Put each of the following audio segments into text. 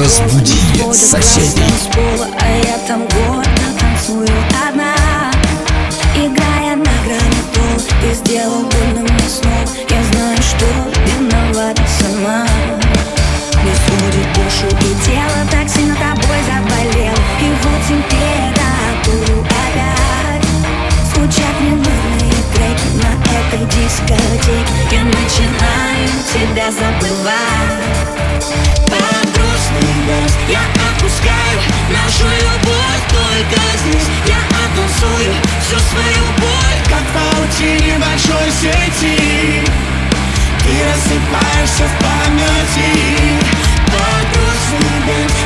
Разбуди соседей. Играя на грани ты сделал бы Я оттанцую а всю свою боль Как паутине большой сети. Ты рассыпаешься в памяти. Погрузный дым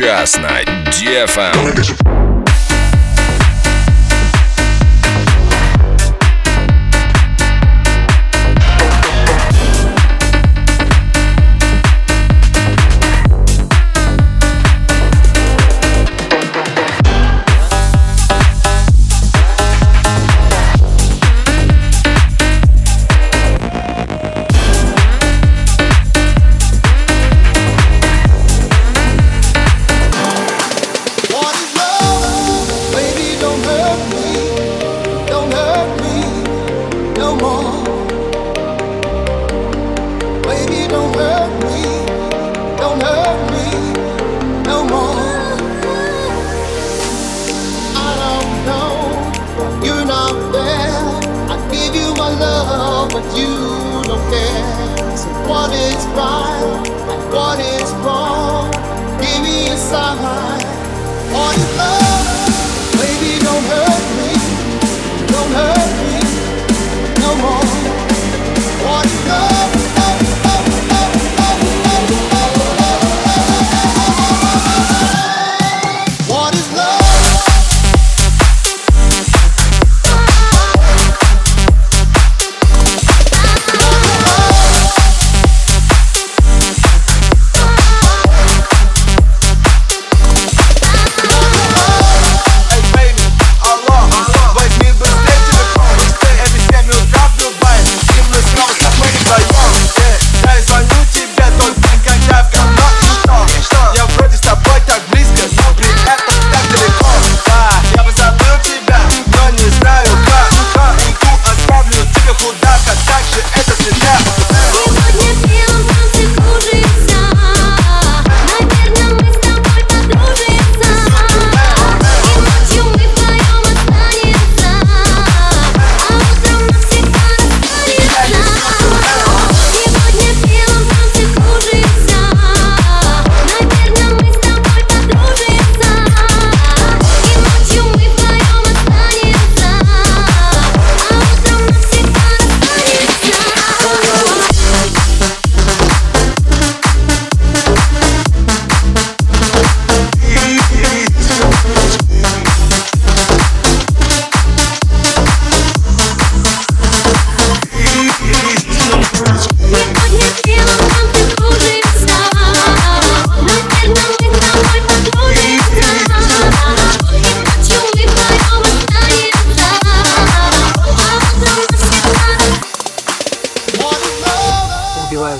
сейчас на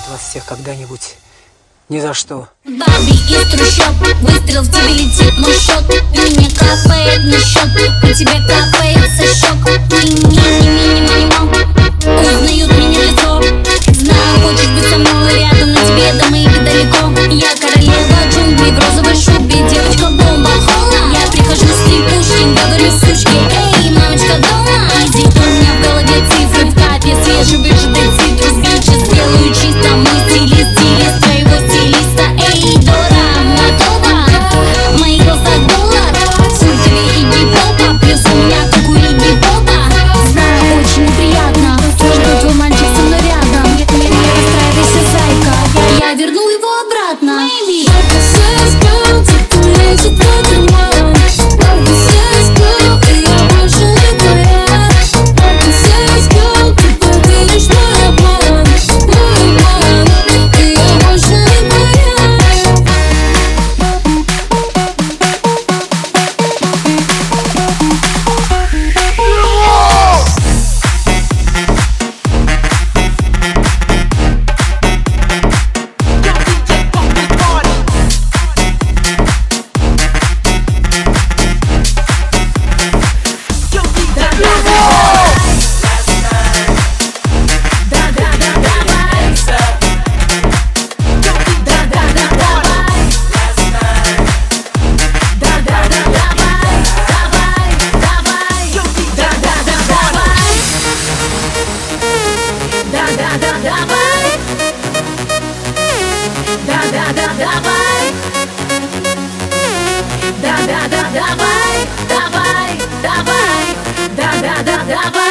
DFM. Ни за что. Барби из трущоб Выстрел в тебе летит мой счет мне капает на счет У тебя капает со щек Мини-мини-мини-мимо Узнают меня лицо. Знаю, хочешь быть со мной рядом Но тебе до моих далеко. Я королева джунглей в розовой шубе. Девочка бомба, хола Я прихожу с липучки, говорю сучки Эй, мамочка дома Иди, да, давай. Да, да, да, давай. Да, да, да, давай, давай, давай. Да, да, да, давай.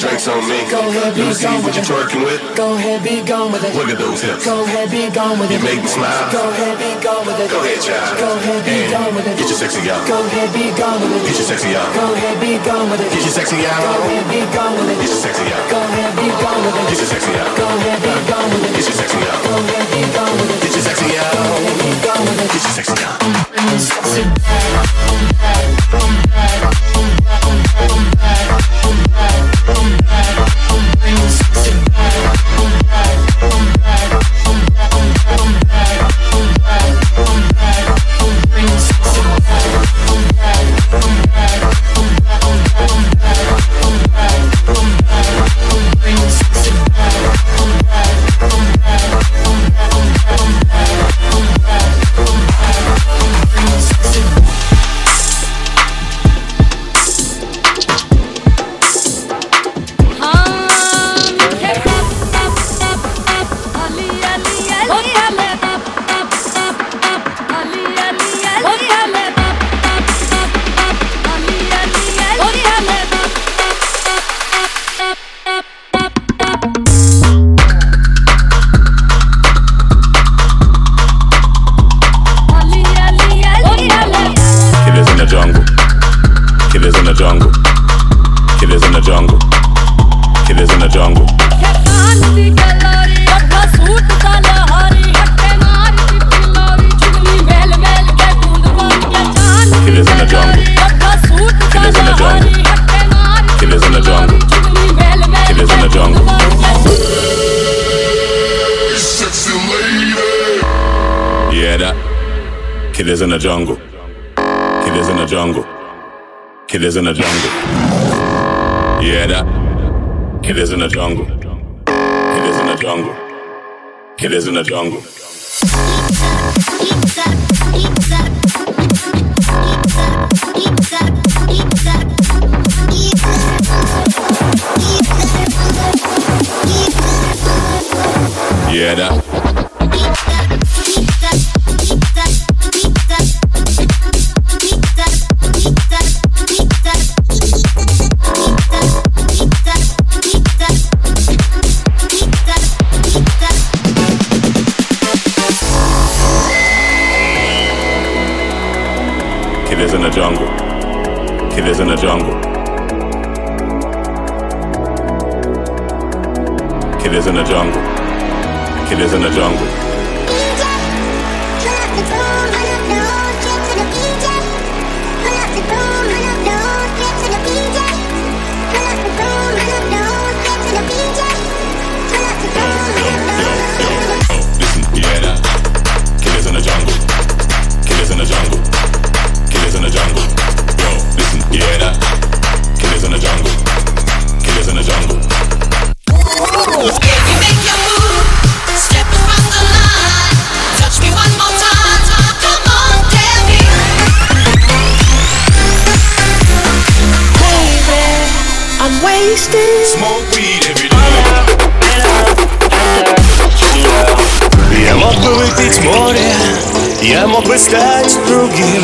Drinks on me. Go ahead, be Let me see gone what with you it. twerking with. Go ahead, be gone with it. Look at those hips. Go ahead, be gone with it. You make me smile. Go ahead, be gone with it. Go ahead, child. Go ahead, be gone with it. Get your sexy out. Go ahead, be gone with it. Get your sexy out. Go ahead, be gone with it. Get your sexy out. Go ahead, be gone with it. Get your sexy out. Go ahead, be gone with it. Get your sexy out. Go ahead, be gone with it. Get your sexy out. Go ahead, be gone with it. Get your sexy out. Go ahead, be gone with it. Get your sexy out. Killers It is in a jungle. Yeah, that. It is in a jungle. It is in a jungle. It is in a jungle. Yeah, that. Kid is in the jungle. Kid is in the jungle. Kid is in the jungle. Kid is in a jungle. Yo, yo, yo, Listen, yeah. Killers in the jungle. Killers in the jungle. Killers in the jungle. Yo, listen, yeah, that. Killers in the jungle. Killers in the jungle. You make your move, step across the line. Touch me one more time. Come on, tell me. I'm wasted. Smoke weed every day. Я мог бы выпить море, я мог бы стать другим.